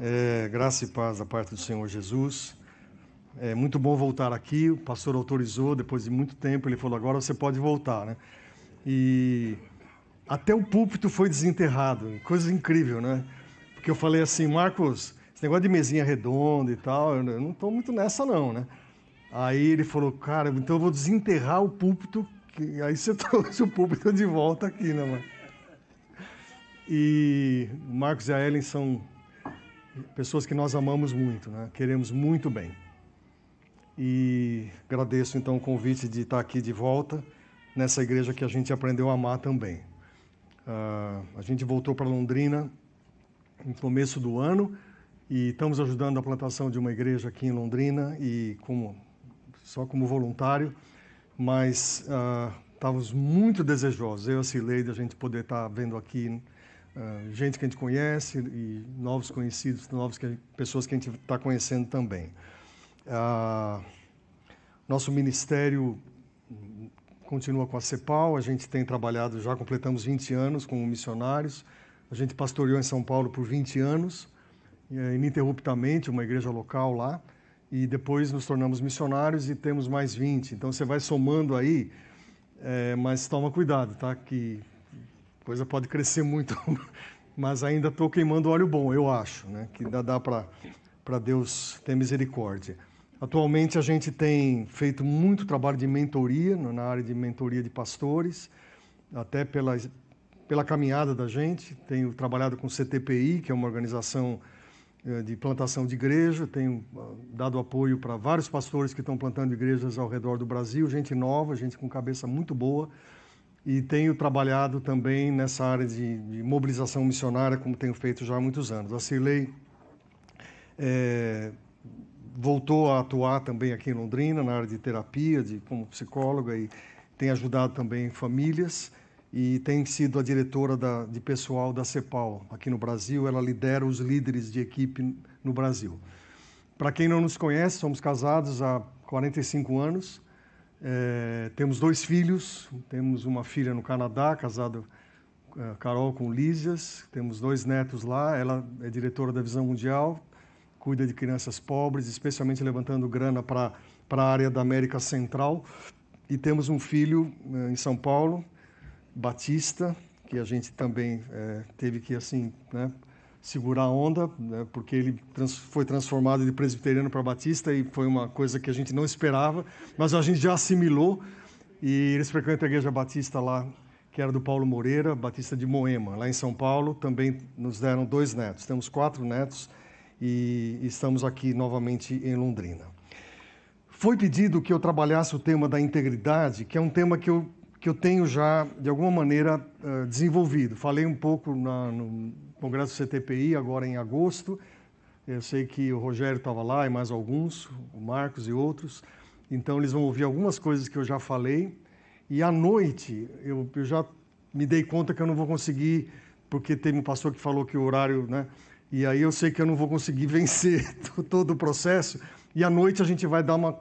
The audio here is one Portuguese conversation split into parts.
É, graça e paz da parte do Senhor Jesus. É muito bom voltar aqui. O pastor autorizou, depois de muito tempo, ele falou: agora você pode voltar, né? E até o púlpito foi desenterrado. Coisa incrível, né? Porque eu falei assim, Marcos, esse negócio de mesinha redonda e tal, eu não estou muito nessa, não, né? Aí ele falou: cara, então eu vou desenterrar o púlpito. Que... Aí você trouxe o púlpito de volta aqui, né, mano? E Marcos e a Ellen são pessoas que nós amamos muito, né? queremos muito bem. E agradeço então o convite de estar aqui de volta nessa igreja que a gente aprendeu a amar também. Uh, a gente voltou para Londrina no começo do ano e estamos ajudando a plantação de uma igreja aqui em Londrina e como só como voluntário, mas uh, estávamos muito desejosos, eu e a Cileide, a gente poder estar vendo aqui gente que a gente conhece e novos conhecidos, novas pessoas que a gente está conhecendo também. Uh, nosso ministério continua com a CEPAL, a gente tem trabalhado, já completamos 20 anos como missionários, a gente pastoreou em São Paulo por 20 anos, eh, ininterruptamente, uma igreja local lá, e depois nos tornamos missionários e temos mais 20. Então você vai somando aí, é, mas toma cuidado, tá? Que coisa pode crescer muito, mas ainda estou queimando óleo bom, eu acho, né? que dá, dá para Deus ter misericórdia. Atualmente a gente tem feito muito trabalho de mentoria, na área de mentoria de pastores, até pela, pela caminhada da gente. Tenho trabalhado com o CTPI, que é uma organização eh, de plantação de igreja, tenho ah, dado apoio para vários pastores que estão plantando igrejas ao redor do Brasil, gente nova, gente com cabeça muito boa e tenho trabalhado também nessa área de, de, mobilização missionária, como tenho feito já há muitos anos. A Cirlei é, voltou a atuar também aqui em Londrina, na área de terapia, de, como psicóloga, e tem ajudado também famílias, e tem sido a diretora da, de pessoal da CEPAL aqui no Brasil. Ela lidera os líderes de equipe no Brasil. Para quem não nos conhece, somos casados há 45 anos, é, temos dois filhos, temos uma filha no Canadá, casada é, Carol com Lísias, temos dois netos lá, ela é diretora da Visão Mundial, cuida de crianças pobres, especialmente levantando grana para a área da América Central. E temos um filho é, em São Paulo, Batista, que a gente também é, teve que assim, né, segurar a onda, né, porque ele trans, foi transformado de presbiteriano para batista e foi uma coisa que a gente não esperava, mas a gente já assimilou. E eles frequentam a igreja batista lá, que era do Paulo Moreira, batista de Moema, lá em São Paulo. Também nos deram dois netos. Temos quatro netos e estamos aqui novamente em Londrina. Foi pedido que eu trabalhasse o tema da integridade, que é um tema que eu que eu tenho já, de alguma maneira, uh, desenvolvido. Falei um pouco na, no Congresso CTPI, agora em agosto. Eu sei que o Rogério estava lá e mais alguns, o Marcos e outros. Então, eles vão ouvir algumas coisas que eu já falei. E à noite, eu, eu já me dei conta que eu não vou conseguir, porque teve um pastor que falou que o horário, né? E aí eu sei que eu não vou conseguir vencer todo o processo. E à noite a gente vai dar uma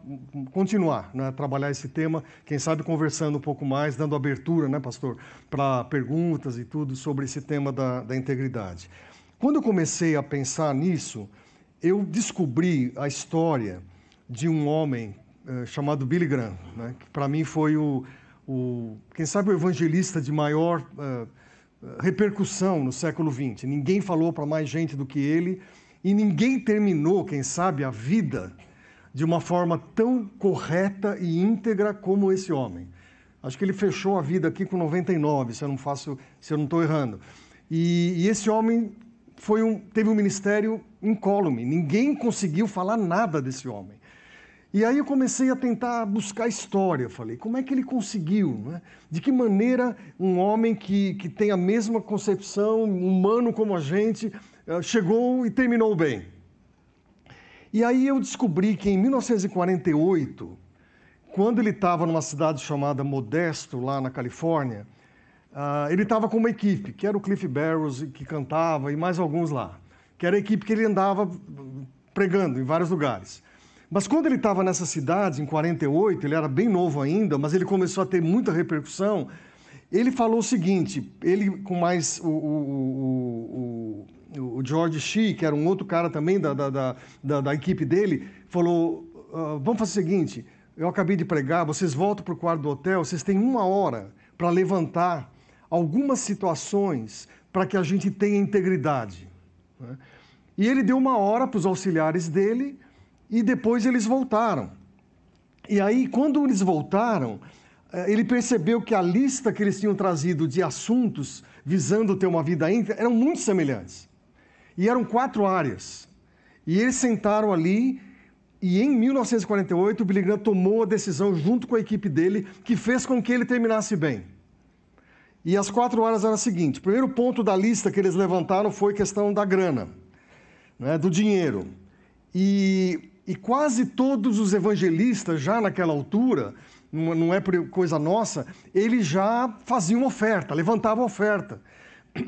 continuar, né, trabalhar esse tema, quem sabe conversando um pouco mais, dando abertura, né, pastor, para perguntas e tudo sobre esse tema da, da integridade. Quando eu comecei a pensar nisso, eu descobri a história de um homem eh, chamado Billy Graham, né, que para mim foi o, o, quem sabe o evangelista de maior uh, repercussão no século XX. Ninguém falou para mais gente do que ele e ninguém terminou, quem sabe, a vida de uma forma tão correta e íntegra como esse homem. Acho que ele fechou a vida aqui com 99, se eu não faço, se eu não estou errando. E, e, esse homem foi um, teve um ministério incólume. Ninguém conseguiu falar nada desse homem. E aí eu comecei a tentar buscar história. Falei, como é que ele conseguiu? Né? De que maneira um homem que, que tem a mesma concepção, humano como a gente, chegou e terminou bem. E aí eu descobri que em 1948, quando ele estava numa cidade chamada Modesto, lá na Califórnia, uh, ele estava com uma equipe, que era o Cliff Barrows, que cantava, e mais alguns lá, que era a equipe que ele andava pregando em vários lugares. Mas quando ele estava nessa cidade, em 48, ele era bem novo ainda, mas ele começou a ter muita repercussão. Ele falou o seguinte: ele com mais o, o, o, o George Shee, que era um outro cara também da, da, da, da equipe dele, falou: uh, vamos fazer o seguinte, eu acabei de pregar, vocês voltam para o quarto do hotel, vocês têm uma hora para levantar algumas situações para que a gente tenha integridade. Né? E ele deu uma hora para os auxiliares dele e depois eles voltaram. E aí, quando eles voltaram, eh, ele percebeu que a lista que eles tinham trazido de assuntos visando ter uma vida íntegra eram muito semelhantes. E eram quatro áreas. E eles sentaram ali e em 1948 o Billy Graham tomou a decisão junto com a equipe dele que fez com que ele terminasse bem. E as quatro horas eram o seguinte: o primeiro ponto da lista que eles levantaram foi questão da grana, né, do dinheiro. E, e quase todos os evangelistas, já naquela altura, não é coisa nossa, eles já faziam oferta, levantavam oferta.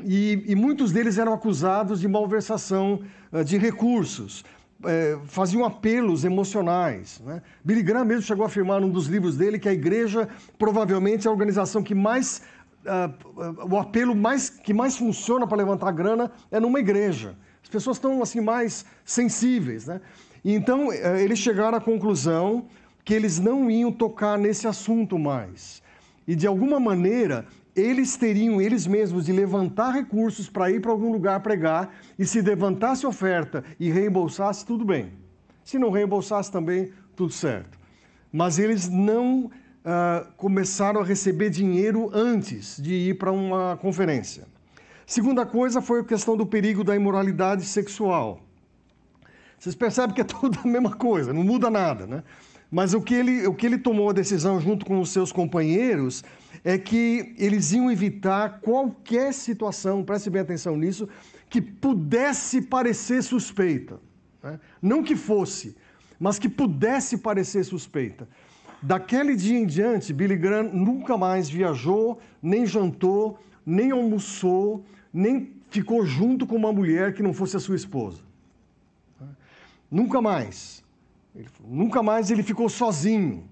E, e muitos deles eram acusados de malversação eh, de recursos, é, faziam apelos emocionais. Né? Billy Graham mesmo chegou a afirmar num dos livros dele que a igreja provavelmente é a organização que mais uh, o apelo mais, que mais funciona para levantar grana é numa igreja. As pessoas estão assim mais sensíveis, né? E então uh, eles chegaram à conclusão que eles não iam tocar nesse assunto mais. E de alguma maneira eles teriam eles mesmos de levantar recursos para ir para algum lugar pregar e se levantasse oferta e reembolsasse, tudo bem. Se não reembolsasse também, tudo certo. Mas eles não uh, começaram a receber dinheiro antes de ir para uma conferência. Segunda coisa foi a questão do perigo da imoralidade sexual. Vocês percebem que é tudo a mesma coisa, não muda nada, né? Mas o que ele, o que ele tomou a decisão junto com os seus companheiros é que eles iam evitar qualquer situação, preste bem atenção nisso, que pudesse parecer suspeita. Né? Não que fosse, mas que pudesse parecer suspeita. Daquele dia em diante, Billy Graham nunca mais viajou, nem jantou, nem almoçou, nem ficou junto com uma mulher que não fosse a sua esposa. Nunca mais. Ele, nunca mais ele ficou sozinho.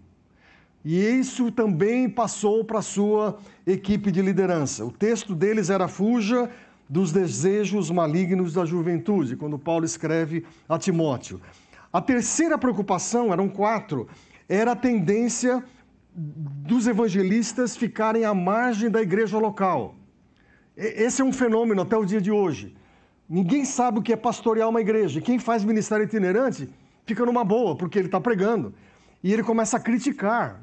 E isso também passou para a sua equipe de liderança. O texto deles era Fuja dos desejos malignos da juventude, quando Paulo escreve a Timóteo. A terceira preocupação, eram quatro, era a tendência dos evangelistas ficarem à margem da igreja local. Esse é um fenômeno até o dia de hoje. Ninguém sabe o que é pastorear uma igreja. Quem faz ministério itinerante fica numa boa, porque ele está pregando. E ele começa a criticar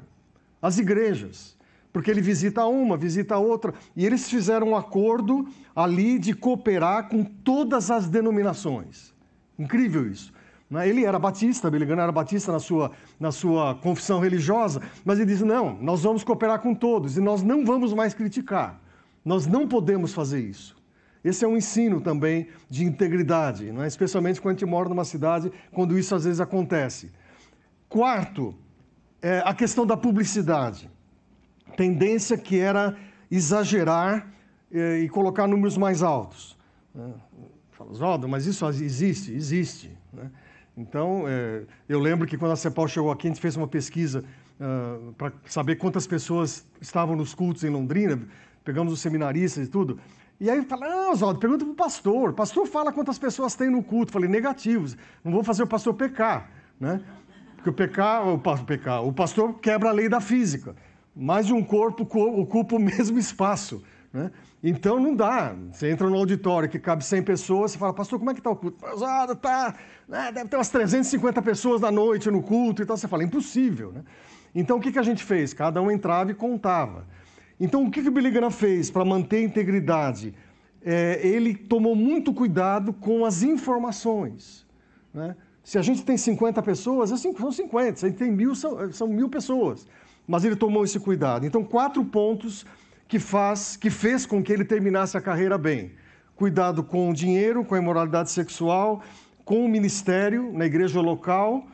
as igrejas, porque ele visita uma, visita outra. E eles fizeram um acordo ali de cooperar com todas as denominações. Incrível isso. Né? Ele era batista, Billy Graham era batista na sua, na sua confissão religiosa, mas ele disse: não, nós vamos cooperar com todos e nós não vamos mais criticar. Nós não podemos fazer isso. Esse é um ensino também de integridade, né? especialmente quando a gente mora numa cidade, quando isso às vezes acontece. Quarto, é a questão da publicidade. Tendência que era exagerar é, e colocar números mais altos. Né? Fala, mas isso existe? Existe. Né? Então, é, eu lembro que quando a CEPAL chegou aqui, a gente fez uma pesquisa uh, ah, para saber quantas pessoas estavam nos cultos em Londrina, pegamos os seminaristas e tudo. E aí fala, não, Oswaldo, pergunta para o pastor. O pastor fala quantas pessoas tem no culto. Falei, negativos. Não vou fazer o pastor pecar, né? Porque o pecar, o, pecar, o pastor quebra a lei da física. Mais de um corpo ocupa o mesmo espaço. Né? Então não dá. Você entra no auditório que cabe 100 pessoas, você fala, pastor, como é que está o culto? Pastor, tá, né, deve ter umas 350 pessoas da noite no culto e tal. Você fala, impossível. Né? Então o que, que a gente fez? Cada um entrava e contava. Então o que, que Billy Graham fez para manter a integridade? É, ele tomou muito cuidado com as informações. Né? Se a gente tem 50 pessoas, é são 50. Se a gente tem mil, são, são mil pessoas. Mas ele tomou esse cuidado. Então, quatro pontos que, faz, que fez com que ele terminasse a carreira bem. Cuidado com o dinheiro, com a imoralidade sexual, com o ministério na igreja local,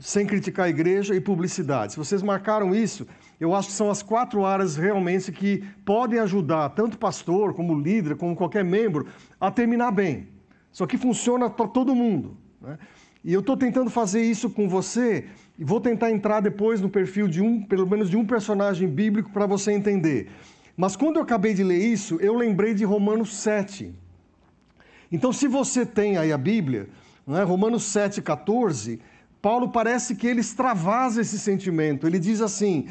sem criticar a igreja e publicidade. Se vocês marcaram isso, eu acho que são as quatro áreas realmente que podem ajudar tanto pastor, como líder, como qualquer membro, a terminar bem. Só que funciona para todo mundo. Né? E eu estou tentando fazer isso com você e vou tentar entrar depois no perfil de um, pelo menos de um personagem bíblico para você entender. Mas quando eu acabei de ler isso, eu lembrei de Romanos 7. Então, se você tem aí a Bíblia, né, Romanos 7,14, Paulo parece que ele extravasa esse sentimento. Ele diz assim: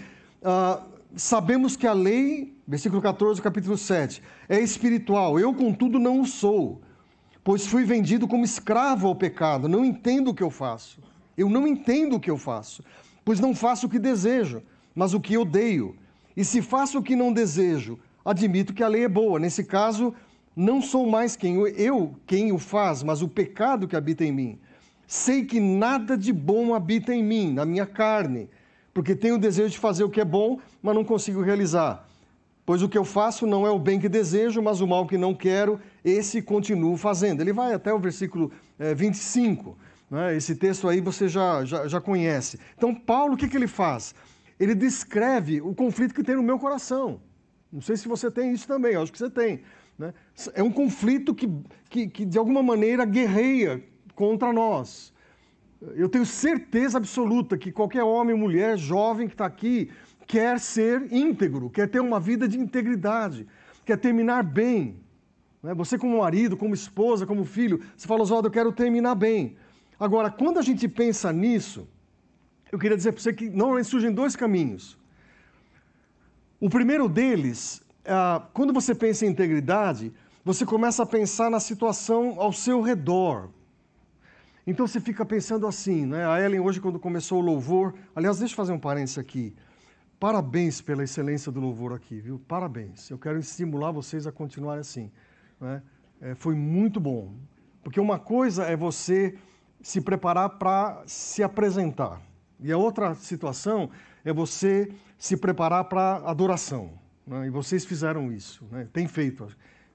ah, sabemos que a lei, versículo 14, capítulo 7, é espiritual. Eu, contudo, não o sou, pois fui vendido como escravo ao pecado. Não entendo o que eu faço. Eu não entendo o que eu faço, pois não faço o que desejo, mas o que odeio. E se faço o que não desejo, admito que a lei é boa. Nesse caso, não sou mais quem eu quem o faz, mas o pecado que habita em mim. Sei que nada de bom habita em mim, na minha carne, porque tenho o desejo de fazer o que é bom, mas não consigo realizar. Pois o que eu faço não é o bem que desejo, mas o mal que não quero, esse continuo fazendo. Ele vai até o versículo é, 25. Né? Esse texto aí você já, já, já conhece. Então, Paulo, o que, que ele faz? Ele descreve o conflito que tem no meu coração. Não sei se você tem isso também, acho que você tem. Né? É um conflito que, que, que, de alguma maneira, guerreia contra nós. Eu tenho certeza absoluta que qualquer homem, mulher, jovem que está aqui quer ser íntegro, quer ter uma vida de integridade, quer terminar bem. Né? Você, como marido, como esposa, como filho, você fala, Oswaldo, eu quero terminar bem. Agora, quando a gente pensa nisso, eu queria dizer para você que normalmente surgem dois caminhos. O primeiro deles ah, quando você pensa em integridade, você começa a pensar na situação ao seu redor. Então você fica pensando assim, né? A Ellen hoje quando começou o louvor, aliás, deixa eu fazer um parênteses aqui. Parabéns pela excelência do louvor aqui, viu? Parabéns. Eu quero estimular vocês a continuarem assim. Né? É, foi muito bom. Porque uma coisa é você se preparar para se apresentar. E a outra situação é você se preparar para adoração. Né? E vocês fizeram isso, né? tem feito.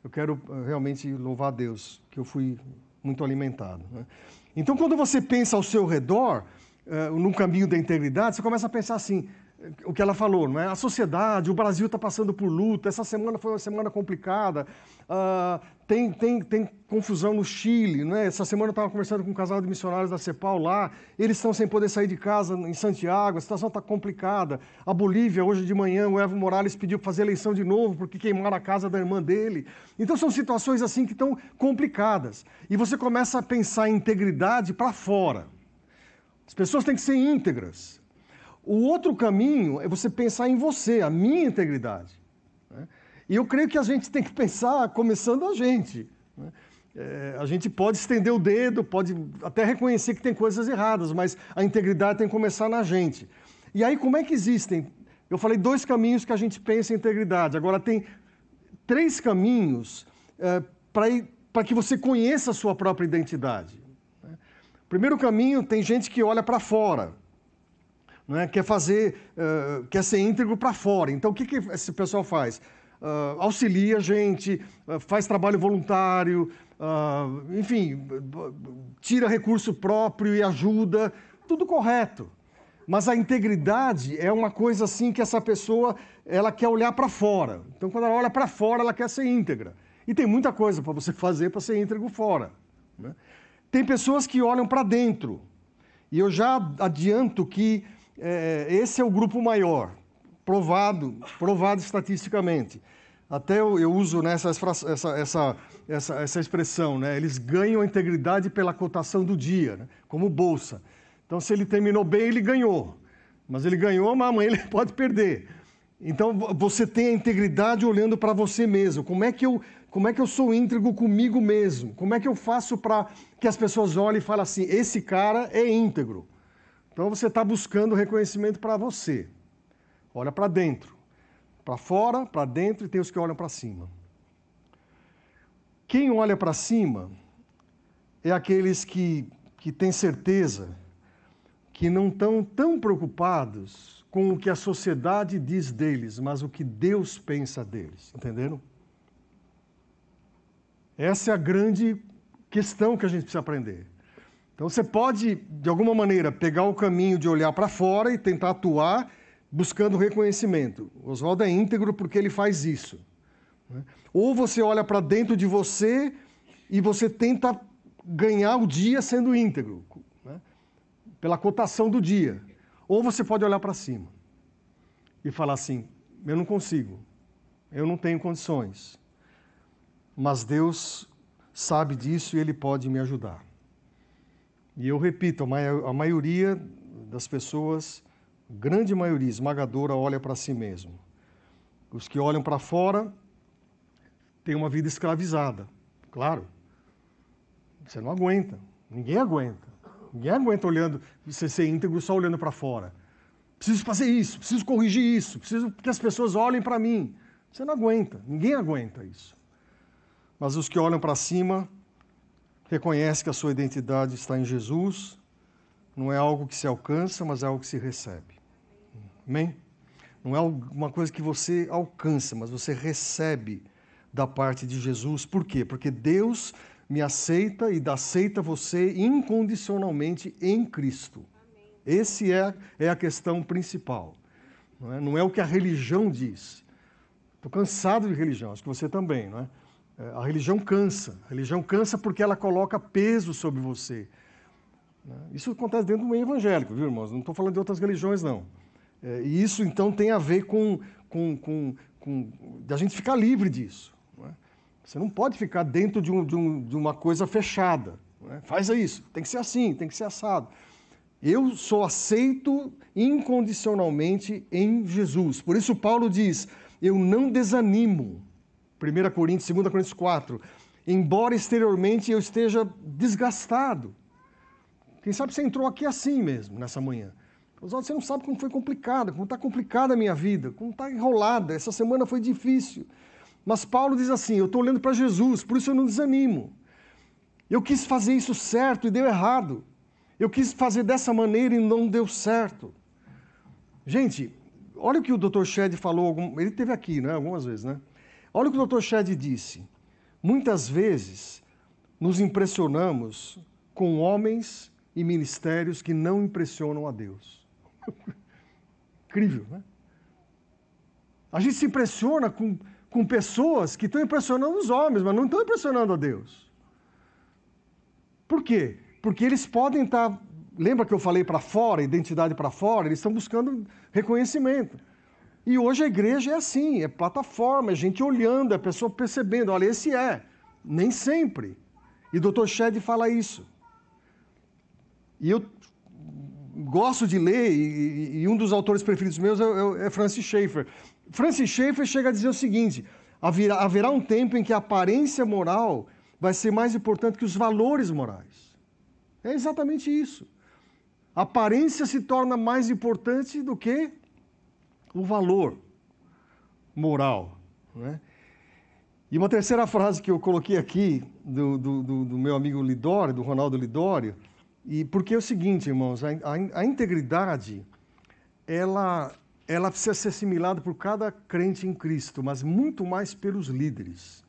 Eu quero eh, realmente louvar a Deus, que eu fui muito alimentado. Né? Então, quando você pensa ao seu redor, uh, no caminho da integridade, você começa a pensar assim: o que ela falou, não é? A sociedade, o Brasil está passando por luta, essa semana foi uma semana complicada, uh, tem, tem, tem confusão no Chile, não é? Essa semana eu estava conversando com um casal de missionários da CEPAL lá, eles estão sem poder sair de casa em Santiago, a situação está complicada. A Bolívia, hoje de manhã, o Evo Morales pediu para fazer eleição de novo, porque queimaram a casa da irmã dele. Então são situações assim que estão complicadas. E você começa a pensar em integridade para fora. As pessoas têm que ser íntegras. O outro caminho é você pensar em você, a minha integridade. Né? E eu creio que a gente tem que pensar começando a gente. Né? É, a gente pode estender o dedo, pode até reconhecer que tem coisas erradas, mas a integridade tem que começar na gente. E aí, como é que existem? Eu falei dois caminhos que a gente pensa em integridade. Agora, tem três caminhos é, para que você conheça a sua própria identidade. Né? Primeiro caminho, tem gente que olha para fora é? quer fazer, uh, quer ser íntegro para fora. Então, o que, que esse pessoal faz? Uh, auxilia a gente, uh, faz trabalho voluntário, enfim, tira recurso próprio e ajuda, tudo correto. Mas a integridade é uma coisa assim que essa pessoa ela quer olhar para fora. Então, quando ela olha para fora, ela quer ser íntegra. E tem muita coisa para você fazer para ser íntegro fora. Né? Tem pessoas que olham para dentro. E eu já adianto que é, esse é o grupo maior, provado, provado estatisticamente. Até eu, eu uso nessa essa, essa, essa, essa expressão, né? eles ganham a integridade pela cotação do dia, né? como bolsa. Então, se ele terminou bem, ele ganhou. Mas ele ganhou, mas amanhã ele pode perder. Então, você tem a integridade olhando para você mesmo. Como é, que eu, como é que eu sou íntegro comigo mesmo? Como é que eu faço para que as pessoas olhem e falem assim: esse cara é íntegro? Então você está buscando reconhecimento para você. Olha para dentro. Para fora, para dentro e tem os que olham para cima. Quem olha para cima é aqueles que, que têm certeza que não estão tão preocupados com o que a sociedade diz deles, mas o que Deus pensa deles. Entenderam? Essa é a grande questão que a gente precisa aprender. Então você pode, de alguma maneira, pegar o caminho de olhar para fora e tentar atuar buscando reconhecimento. Oswaldo é íntegro porque ele faz isso. Né? Ou você olha para dentro de você e você tenta ganhar o dia sendo íntegro, né? pela cotação do dia. Ou você pode olhar para cima e falar assim: eu não consigo, eu não tenho condições, mas Deus sabe disso e ele pode me ajudar. E eu repito, a maioria das pessoas, grande maioria esmagadora, olha para si mesmo. Os que olham para fora têm uma vida escravizada, claro. Você não aguenta, ninguém aguenta. Ninguém aguenta olhando, você ser íntegro só olhando para fora. Preciso fazer isso, preciso corrigir isso, preciso que as pessoas olhem para mim. Você não aguenta, ninguém aguenta isso. Mas os que olham para cima reconhecem que a sua identidade está em Jesus, não é algo que se alcança, mas é algo que se recebe. Amém? Não é uma coisa que você alcança, mas você recebe da parte de Jesus. Por quê? Porque Deus me aceita e aceita você incondicionalmente em Cristo. Esse é, é a questão principal. Não é? não é o que a religião diz. Estou cansado de religião, acho que você também, não é? é? A religião cansa. A religião cansa porque ela coloca peso sobre você. Né? Isso acontece dentro do meio evangélico, viu, irmãos? Não estou falando de outras religiões, não. É, e isso, então, tem a ver com, com, com, com a gente ficar livre disso. Você não pode ficar dentro de, um, de, um, de uma coisa fechada. Né? Faz isso, tem que ser assim, tem que ser assado. Eu sou aceito incondicionalmente em Jesus. Por isso, Paulo diz: Eu não desanimo. 1 Coríntios, 2 Coríntios 4. Embora exteriormente eu esteja desgastado. Quem sabe você entrou aqui assim mesmo, nessa manhã. Você não sabe como foi complicada, como está complicada a minha vida, como está enrolada. Essa semana foi difícil. Mas Paulo diz assim: Eu estou olhando para Jesus, por isso eu não desanimo. Eu quis fazer isso certo e deu errado. Eu quis fazer dessa maneira e não deu certo. Gente, olha o que o Dr. Shed falou, ele teve aqui, né, algumas vezes, né? Olha o que o Dr. Shed disse. Muitas vezes nos impressionamos com homens e ministérios que não impressionam a Deus. Incrível, né? A gente se impressiona com com pessoas que estão impressionando os homens, mas não estão impressionando a Deus. Por quê? Porque eles podem estar. Tá, lembra que eu falei para fora, identidade para fora? Eles estão buscando reconhecimento. E hoje a igreja é assim, é plataforma, é gente olhando, é pessoa percebendo, olha, esse é. Nem sempre. E o Dr. Shed fala isso. E eu gosto de ler, e, e um dos autores preferidos meus é, é Francis Schaeffer. Francis Schaeffer chega a dizer o seguinte: haverá, haverá um tempo em que a aparência moral vai ser mais importante que os valores morais. É exatamente isso. A aparência se torna mais importante do que o valor moral. Né? E uma terceira frase que eu coloquei aqui, do, do, do, do meu amigo Lidório, do Ronaldo Lidório, e porque é o seguinte, irmãos, a, a, a integridade, ela, ela precisa ser assimilada por cada crente em Cristo, mas muito mais pelos líderes.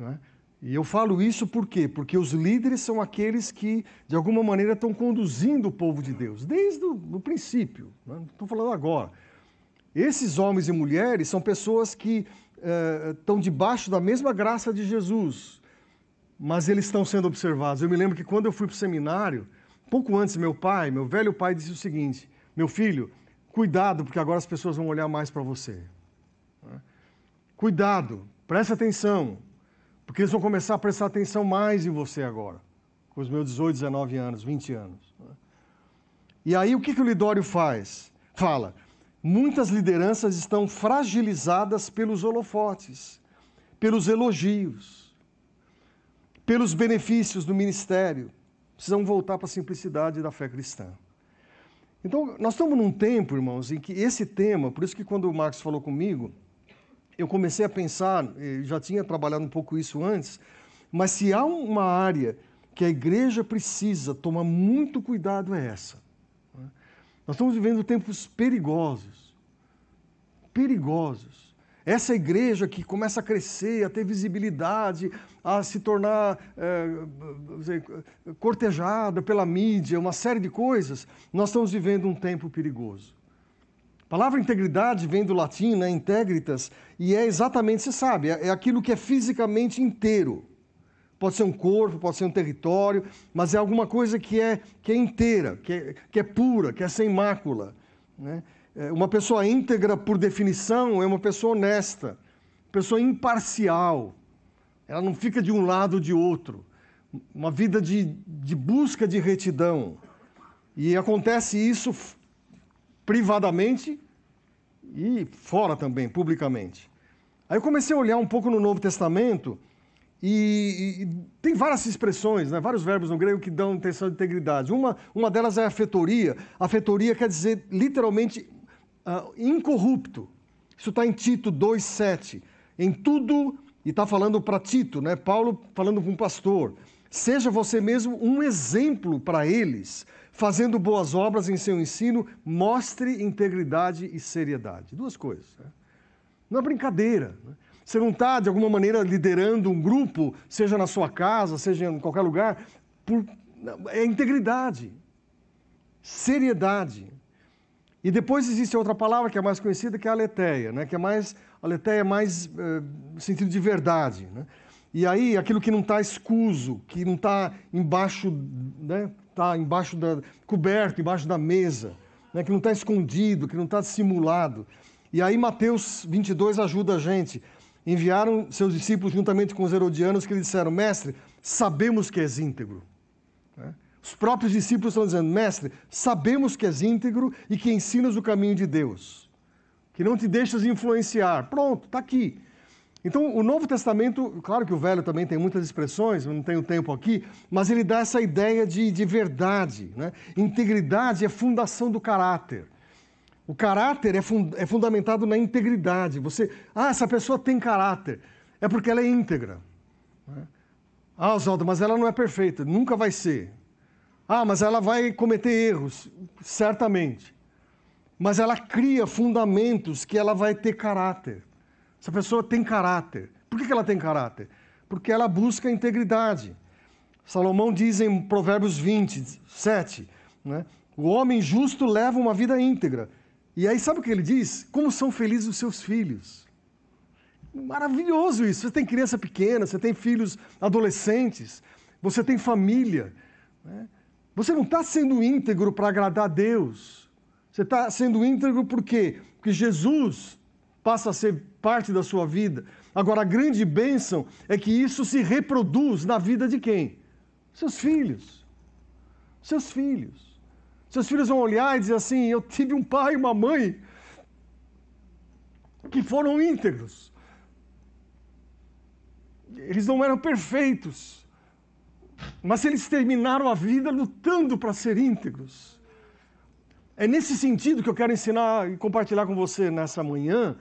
É? E eu falo isso por quê? Porque os líderes são aqueles que, de alguma maneira, estão conduzindo o povo de Deus, desde o princípio, é? não estou falando agora. Esses homens e mulheres são pessoas que eh, estão debaixo da mesma graça de Jesus, mas eles estão sendo observados. Eu me lembro que quando eu fui para o seminário, pouco antes, meu pai, meu velho pai, disse o seguinte: Meu filho, Cuidado, porque agora as pessoas vão olhar mais para você. Cuidado, preste atenção, porque eles vão começar a prestar atenção mais em você agora, com os meus 18, 19 anos, 20 anos. E aí o que, que o Lidório faz? Fala, muitas lideranças estão fragilizadas pelos holofotes, pelos elogios, pelos benefícios do ministério. Precisam voltar para a simplicidade da fé cristã. Então, nós estamos num tempo, irmãos, em que esse tema, por isso que quando o Marcos falou comigo, eu comecei a pensar, já tinha trabalhado um pouco isso antes, mas se há uma área que a igreja precisa tomar muito cuidado é essa. Nós estamos vivendo tempos perigosos, perigosos. Essa igreja que começa a crescer, a ter visibilidade, a se tornar é, cortejada pela mídia, uma série de coisas, nós estamos vivendo um tempo perigoso. A palavra integridade vem do latim, né, integritas, e é exatamente, você sabe, é, é aquilo que é fisicamente inteiro. Pode ser um corpo, pode ser um território, mas é alguma coisa que é, que é inteira, que é, que é pura, que é sem mácula. Né? É, uma pessoa íntegra, por definição, é uma pessoa honesta, pessoa imparcial. ela não fica de um lado ou de outro. Uma vida de, de busca de retidão. E acontece isso privadamente e fora também, publicamente. Aí eu comecei a olhar um pouco no Novo Testamento e, e, tem várias expressões, né, vários verbos no grego que dão intenção de integridade. Uma, uma delas é a fetoria. A fetoria quer dizer literalmente uh, incorrupto. Isso está em Tito 2,7. Em tudo e está falando para Tito, né? Paulo falando com um pastor. Seja você mesmo um exemplo para eles, fazendo boas obras em seu ensino, mostre integridade e seriedade. Duas coisas. Né? Não é brincadeira. Né? Você não está, de alguma maneira, liderando um grupo, seja na sua casa, seja em qualquer lugar, por... é integridade, seriedade. E depois existe outra palavra que é mais conhecida, que é a aletheia, né? que é mais, aletheia é mais uh, sentido de verdade. Né? E aí, aquilo que não está escuso, que não está embaixo, né? Está embaixo da, coberto, embaixo da mesa, né? que não está escondido, que não está dissimulado. E aí Mateus 22 ajuda a gente. Enviaram seus discípulos juntamente com os herodianos que lhe disseram, mestre, sabemos que és íntegro. Os próprios discípulos estão dizendo: Mestre, sabemos que és íntegro e que ensinas o caminho de Deus, que não te deixas influenciar. Pronto, está aqui. Então, o Novo Testamento, claro que o Velho também tem muitas expressões, não tenho tempo aqui, mas ele dá essa ideia de, de verdade. Né? Integridade é fundação do caráter. O caráter é, fund, é fundamentado na integridade. Você, ah, essa pessoa tem caráter, é porque ela é íntegra. Né? Ah, Oswaldo, mas ela não é perfeita, nunca vai ser. Ah, mas ela vai cometer erros, certamente. Mas ela cria fundamentos que ela vai ter caráter. Essa pessoa tem caráter. Por que ela tem caráter? Porque ela busca integridade. Salomão diz em Provérbios 27, né? o homem justo leva uma vida íntegra. E aí, sabe o que ele diz? Como são felizes os seus filhos. Maravilhoso isso. Você tem criança pequena, você tem filhos adolescentes, você tem família. Né? Você não está sendo íntegro para agradar a Deus. Você está sendo íntegro por quê? Porque Jesus passa a ser parte da sua vida. Agora, a grande bênção é que isso se reproduz na vida de quem? Seus filhos. Seus filhos. Seus filhos vão olhar e dizer assim: Eu tive um pai e uma mãe que foram íntegros. Eles não eram perfeitos, mas eles terminaram a vida lutando para ser íntegros. É nesse sentido que eu quero ensinar e compartilhar com você nessa manhã,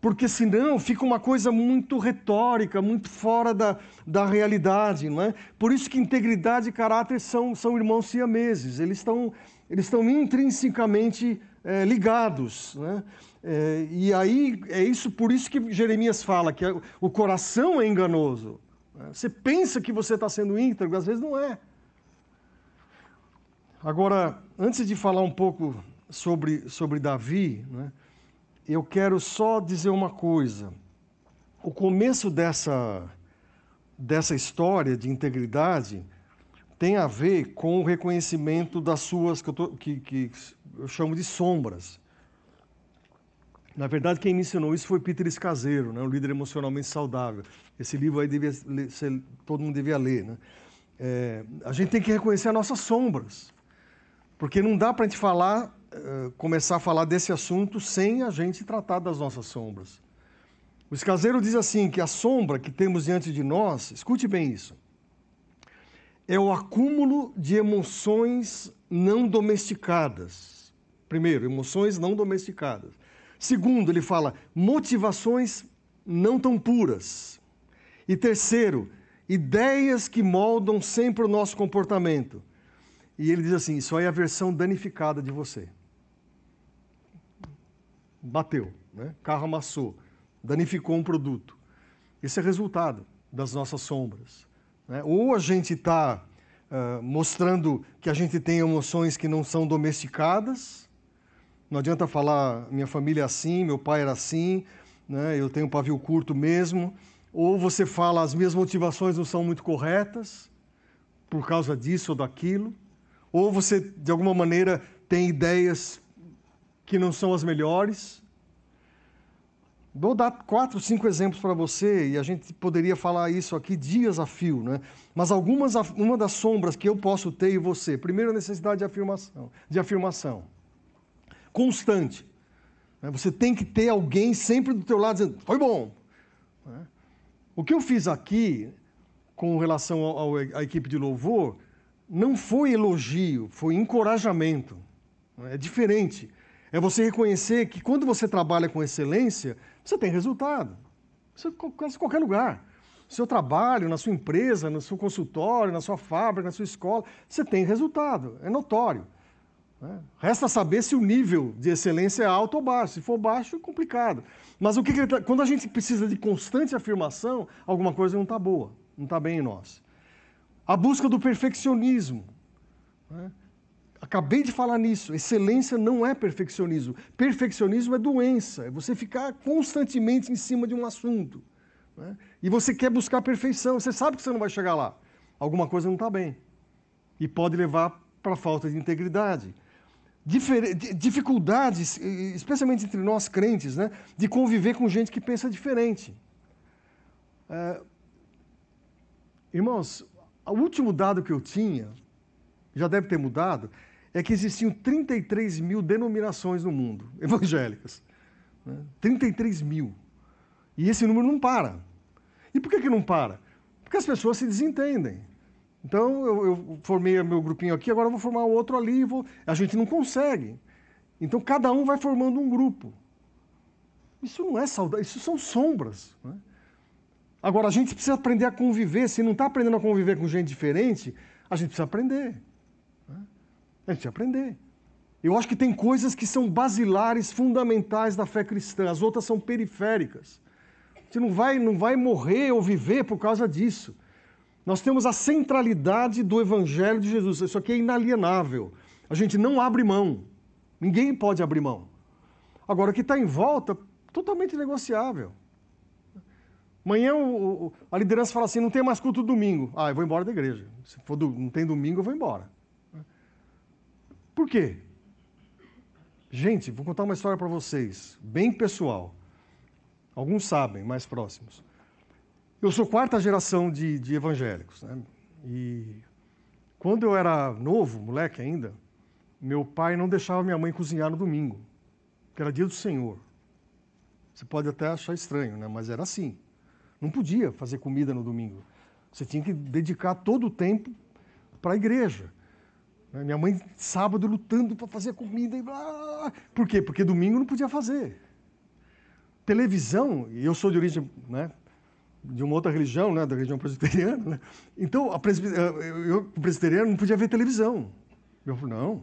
porque senão fica uma coisa muito retórica, muito fora da, da realidade, não é? Por isso que integridade e caráter são, são irmãos siameses, eles estão, eles estão intrinsecamente é, ligados, né? É, e aí é isso por isso que Jeremias fala que o coração é enganoso. Você pensa que você está sendo íntegro, às vezes não é. Agora, antes de falar um pouco sobre, sobre Davi, né, eu quero só dizer uma coisa. O começo dessa, dessa história de integridade tem a ver com o reconhecimento das suas, que eu, tô, que, que eu chamo de sombras. Na verdade, quem me ensinou isso foi Peter Escaseiro, né, um líder emocionalmente saudável. Esse livro aí devia ser, todo mundo devia ler. Né? É, a gente tem que reconhecer as nossas sombras, porque não dá para a gente falar, uh, começar a falar desse assunto sem a gente tratar das nossas sombras. O Escaseiro diz assim que a sombra que temos diante de nós, escute bem isso, é o acúmulo de emoções não domesticadas. Primeiro, emoções não domesticadas. Segundo, ele fala motivações não tão puras. E terceiro, ideias que moldam sempre o nosso comportamento. E ele diz assim: isso aí é a versão danificada de você. Bateu, né? carro amassou, danificou um produto. Esse é resultado das nossas sombras. Né? Ou a gente está uh, mostrando que a gente tem emoções que não são domesticadas, não adianta falar, minha família é assim, meu pai era assim, né? eu tenho pavio curto mesmo. Ou você fala, as minhas motivações não são muito corretas, por causa disso ou daquilo. Ou você, de alguma maneira, tem ideias que não são as melhores. Vou dar quatro, cinco exemplos para você e a gente poderia falar isso aqui dias a fio, né? Mas algumas, uma das sombras que eu posso ter e você. Primeiro, a necessidade de afirmação, de afirmação constante. Né? Você tem que ter alguém sempre do teu lado dizendo, foi bom. Né? O que eu fiz aqui com relação ao, à equipe de louvor não foi elogio, foi encorajamento. Né? É diferente. É você reconhecer que quando você trabalha com excelência, você tem resultado. Você em qualquer lugar. No seu trabalho, na sua empresa, no seu consultório, na sua fábrica, na sua escola, você tem resultado. É notório. Né? Resta saber se o nível de excelência é alto ou baixo. Se for baixo, é complicado. Mas o que, que tá... quando a gente precisa de constante afirmação, alguma coisa não está boa, não está bem em nós. A busca do perfeccionismo. Né? Acabei de falar nisso. Excelência não é perfeccionismo. Perfeccionismo é doença. É você ficar constantemente em cima de um assunto. Né? E você quer buscar perfeição. Você sabe que você não vai chegar lá. Alguma coisa não está bem. E pode levar para falta de integridade. Dificuldades, especialmente entre nós crentes, né? de conviver com gente que pensa diferente. É... Irmãos, o último dado que eu tinha, já deve ter mudado, é que existiam 33 mil denominações no mundo, evangélicas. Né? 33 mil. E esse número não para. E por que, que não para? Porque as pessoas se desentendem. Então, eu, eu formei meu grupinho aqui, agora eu vou formar outro ali. Vou... A gente não consegue. Então, cada um vai formando um grupo. Isso não é saudável, isso são sombras. Né? Agora, a gente precisa aprender a conviver. Se não está aprendendo a conviver com gente diferente, a gente precisa aprender. A gente aprender. Eu acho que tem coisas que são basilares, fundamentais da fé cristã, as outras são periféricas. Você não vai, não vai morrer ou viver por causa disso. Nós temos a centralidade do Evangelho de Jesus. Isso aqui é inalienável. A gente não abre mão. Ninguém pode abrir mão. Agora, o que está em volta, totalmente negociável. Amanhã o, o, a liderança fala assim: não tem mais culto domingo. Ah, eu vou embora da igreja. Se for do, não tem domingo, eu vou embora. Por quê? Gente, vou contar uma história para vocês, bem pessoal. Alguns sabem, mais próximos. Eu sou quarta geração de, de evangélicos. Né? E quando eu era novo, moleque ainda, meu pai não deixava minha mãe cozinhar no domingo, que era dia do Senhor. Você pode até achar estranho, né? mas era assim. Não podia fazer comida no domingo. Você tinha que dedicar todo o tempo para a igreja. Né? Minha mãe, sábado, lutando para fazer comida. E blá. Por quê? Porque domingo não podia fazer. Televisão, e eu sou de origem né, de uma outra religião, né, da religião presbiteriana, né? então a eu, presbiteriano, não podia ver televisão. Eu falei, não.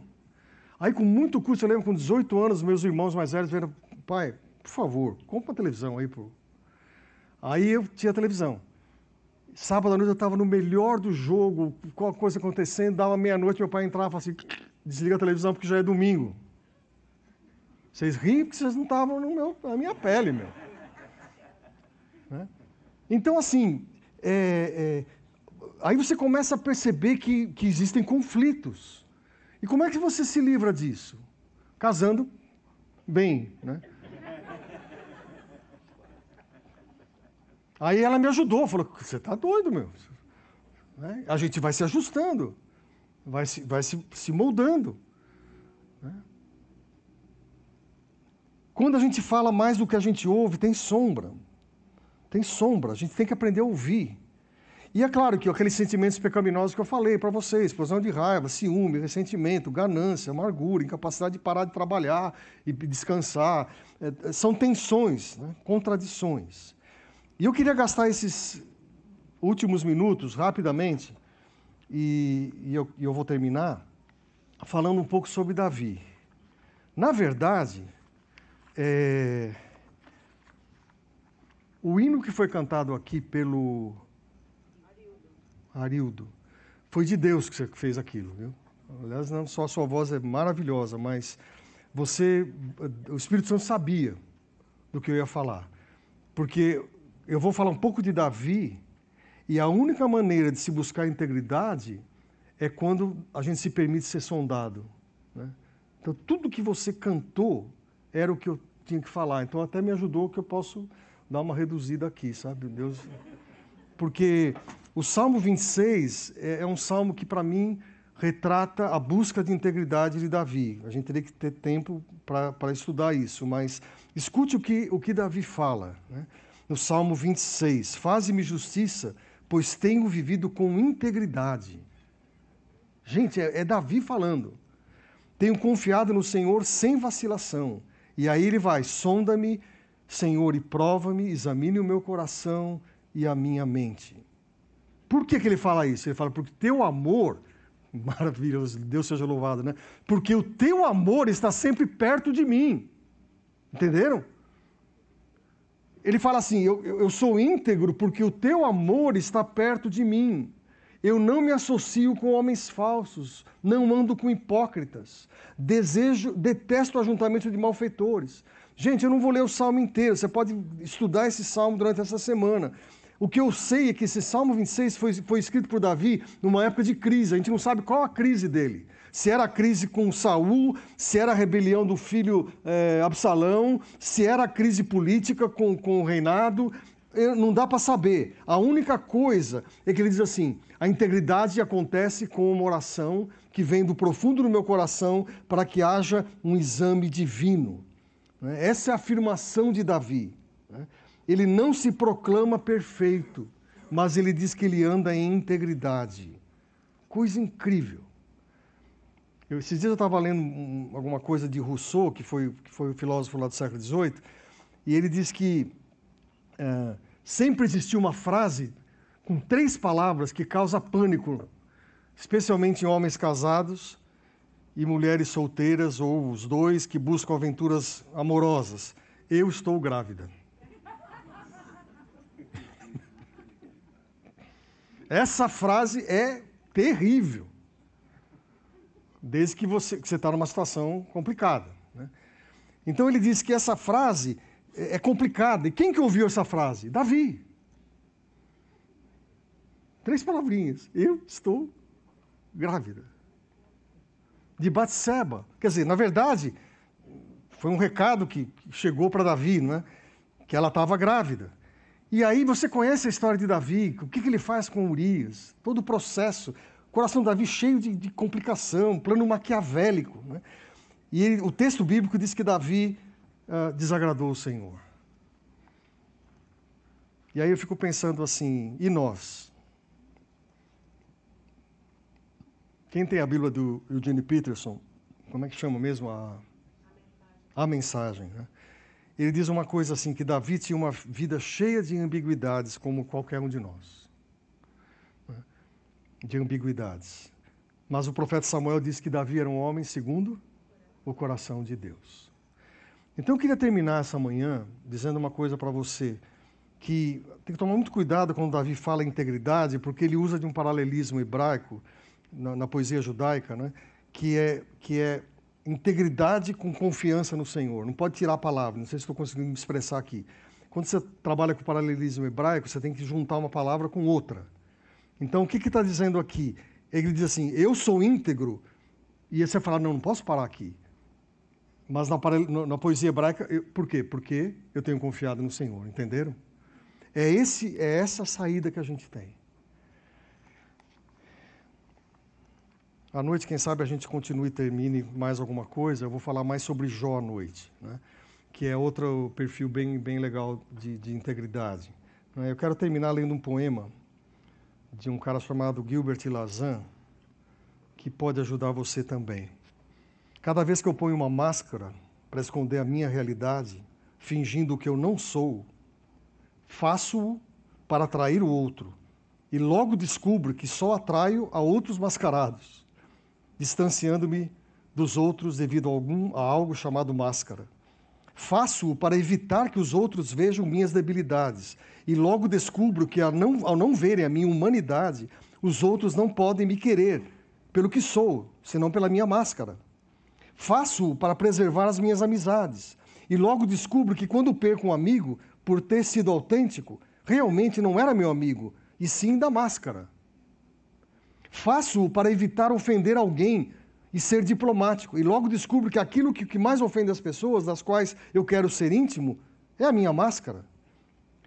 Aí, com muito custo, eu lembro, com 18 anos, meus irmãos mais velhos vieram, pai, por favor, compra uma televisão aí. Pro... Aí eu tinha televisão. Sábado à noite eu estava no melhor do jogo, qualquer coisa acontecendo, dava meia-noite, meu pai entrava assim, desliga a televisão porque já é domingo. Vocês riem porque vocês não estavam na minha pele, meu. Né? Então, assim, é, é, aí você começa a perceber que, que existem conflitos. E como é que você se livra disso? Casando bem, né? Aí ela me ajudou, falou: você está doido, meu. Né? A gente vai se ajustando, vai se, vai se, se moldando. Né? Quando a gente fala mais do que a gente ouve, tem sombra. Tem sombra, a gente tem que aprender a ouvir. E é claro que aqueles sentimentos pecaminosos que eu falei para vocês, explosão de raiva, ciúme, ressentimento, ganância, amargura, incapacidade de parar de trabalhar e descansar, é, são tensões, né? contradições. E eu queria gastar esses últimos minutos rapidamente, e, e, eu, eu vou terminar falando um pouco sobre Davi. Na verdade, é, o hino que foi cantado aqui pelo Arildo foi de Deus que você fez aquilo, viu? Aliás, não só a sua voz é maravilhosa, mas você, o Espírito Santo sabia do que eu ia falar. Porque eu vou falar um pouco de Davi, e a única maneira de se buscar integridade é quando a gente se permite ser sondado. Né? Então, tudo que você cantou era o que eu tinha que falar. Então até me ajudou que eu posso dar uma reduzida aqui, sabe? Deus. Porque o Salmo 26 é, é um salmo que, para mim, retrata a busca de integridade de Davi. A gente teria que ter tempo para estudar isso, mas escute o que, o que Davi fala. Né? No Salmo 26, Faze-me justiça, pois tenho vivido com integridade. Gente, é, é Davi falando. Tenho confiado no Senhor sem vacilação. E aí ele vai: sonda-me, Senhor, e prova-me, examine o meu coração e a minha mente. Por que, que ele fala isso? Ele fala, porque teu amor, maravilhoso, Deus seja louvado, né? Porque o teu amor está sempre perto de mim. Entenderam? Ele fala assim: eu, eu sou íntegro porque o teu amor está perto de mim. Eu não me associo com homens falsos, não ando com hipócritas, desejo, detesto o ajuntamento de malfeitores. Gente, eu não vou ler o salmo inteiro, você pode estudar esse salmo durante essa semana. O que eu sei é que esse Salmo 26 foi, foi escrito por Davi numa época de crise. A gente não sabe qual a crise dele. Se era a crise com Saul, se era a rebelião do filho é, Absalão, se era a crise política com, com o reinado. Não dá para saber. A única coisa é que ele diz assim: a integridade acontece com uma oração que vem do profundo do meu coração para que haja um exame divino. Né? Essa é a afirmação de Davi. Né? Ele não se proclama perfeito, mas ele diz que ele anda em integridade. Coisa incrível. Eu, esses dias eu estava lendo um, alguma coisa de Rousseau, que foi, que foi o filósofo lá do século XVIII, e ele diz que é, sempre existiu uma frase com três palavras que causa pânico, especialmente em homens casados e mulheres solteiras, ou os dois que buscam aventuras amorosas. Eu estou grávida. Essa frase é terrível, desde que você está numa situação complicada. Né? Então ele diz que essa frase é, é complicada. E quem que ouviu essa frase? Davi. Três palavrinhas. Eu estou grávida. De Batseba. Quer dizer, na verdade, foi um recado que chegou para Davi, né? que ela estava grávida. E aí você conhece a história de Davi, o que, que ele faz com Urias, todo o processo. O coração de Davi cheio de, de complicação, plano maquiavélico. Né? E ele, o texto bíblico diz que Davi uh, desagradou o Senhor. E aí eu fico pensando assim, e nós? Quem tem a Bíblia do Eugene Peterson, como é que chama mesmo? A, a mensagem. Né? ele diz uma coisa assim: que Davi tinha uma vida cheia de ambiguidades, como qualquer um de nós. Né? De ambiguidades. Mas o profeta Samuel disse que Davi era um homem segundo o coração de Deus. Então eu queria terminar essa manhã dizendo uma coisa para você, que tem que tomar muito cuidado quando Davi fala integridade, porque ele usa de um paralelismo hebraico na, na poesia judaica, né? que é, que é integridade com confiança no Senhor. Não pode tirar a palavra, não sei se estou conseguindo me expressar aqui. Quando você trabalha com paralelismo hebraico, você tem que juntar uma palavra com outra. Então, o que está dizendo aqui? Ele diz assim: Eu sou íntegro. E você fala: Não, não posso parar aqui. Mas na, na poesia hebraica, eu, por quê? Porque eu tenho confiado no Senhor, entenderam? É, esse, é essa saída que a gente tem. À noite, quem sabe a gente continue e termine mais alguma coisa. Eu vou falar mais sobre Jó à noite, né? que é outro perfil bem, bem legal de, de integridade. Né? Eu quero terminar lendo um poema de um cara chamado Gilbert Lazan, que pode ajudar você também. Cada vez que eu ponho uma máscara para esconder a minha realidade, fingindo que eu não sou, faço-o para atrair o outro. E logo descubro que só atraio a outros mascarados distanciando-me dos outros devido a, algum, a algo chamado máscara. Faço-o para evitar que os outros vejam minhas debilidades e logo descubro que, ao não, ao não verem a minha humanidade, os outros não podem me querer pelo que sou, senão pela minha máscara. Faço-o para preservar as minhas amizades e logo descubro que, quando perco um amigo, por ter sido autêntico, realmente não era meu amigo, e sim da máscara. Faço-o para evitar ofender alguém e ser diplomático. E logo descubro que aquilo que, mais ofende as pessoas, das quais eu quero ser íntimo, é a minha máscara.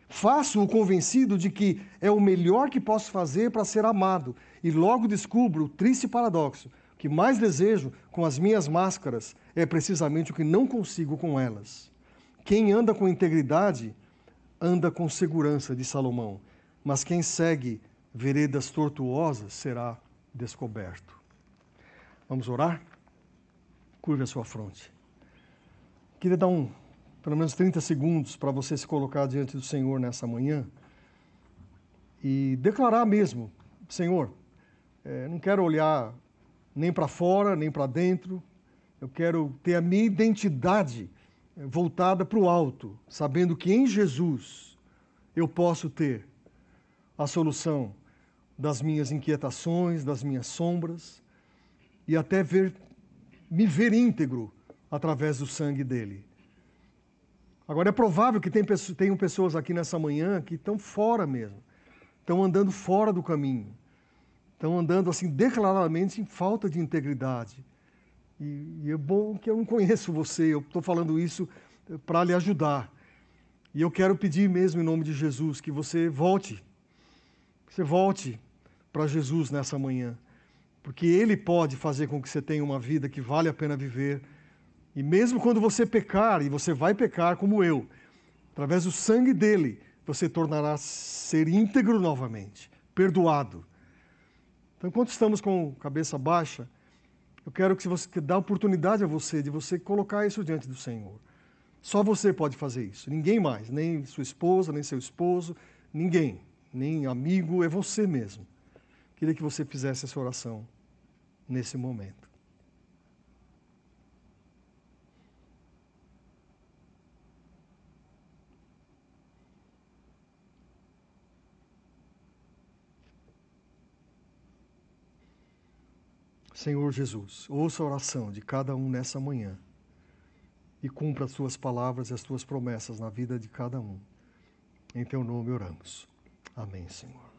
Faço-o convencido de que é o melhor que posso fazer para ser amado. E logo descubro o triste paradoxo: o que mais desejo com as minhas máscaras é precisamente o que não consigo com elas. Quem anda com integridade anda com segurança, de Salomão, mas quem segue veredas tortuosas será descoberto. Vamos orar? Curve a sua fronte. Queria dar um, pelo menos 30 segundos para você se colocar diante do Senhor nessa manhã e declarar mesmo: Senhor, é, não quero olhar nem para fora, nem para dentro, eu quero ter a minha identidade é, voltada para o alto, sabendo que em Jesus eu posso ter a solução das minhas inquietações, das minhas sombras e até ver, me ver íntegro através do sangue dele. Agora, é provável que tenham pessoas aqui nessa manhã que estão fora mesmo, estão andando fora do caminho, estão andando assim declaradamente em falta de integridade. E, e é bom que eu não conheço você, eu estou falando isso para lhe ajudar. E eu quero pedir mesmo em nome de Jesus que você volte, você volte para Jesus nessa manhã porque Ele pode fazer com que você tenha uma vida que vale a pena viver. E mesmo quando você pecar, e você vai pecar como eu, através do sangue dele, você tornará ser íntegro novamente, perdoado. Então, enquanto estamos com cabeça baixa, eu quero que você que dá oportunidade a você de você colocar isso diante do Senhor. Só você pode fazer isso, ninguém mais, nem sua esposa, nem seu esposo, ninguém, nem amigo, é você mesmo. Queria que você fizesse essa oração nesse momento. Senhor Jesus, ouça a oração de cada um nessa manhã e cumpra as tuas palavras e as tuas promessas na vida de cada um. Em teu nome oramos. Amém, Senhor.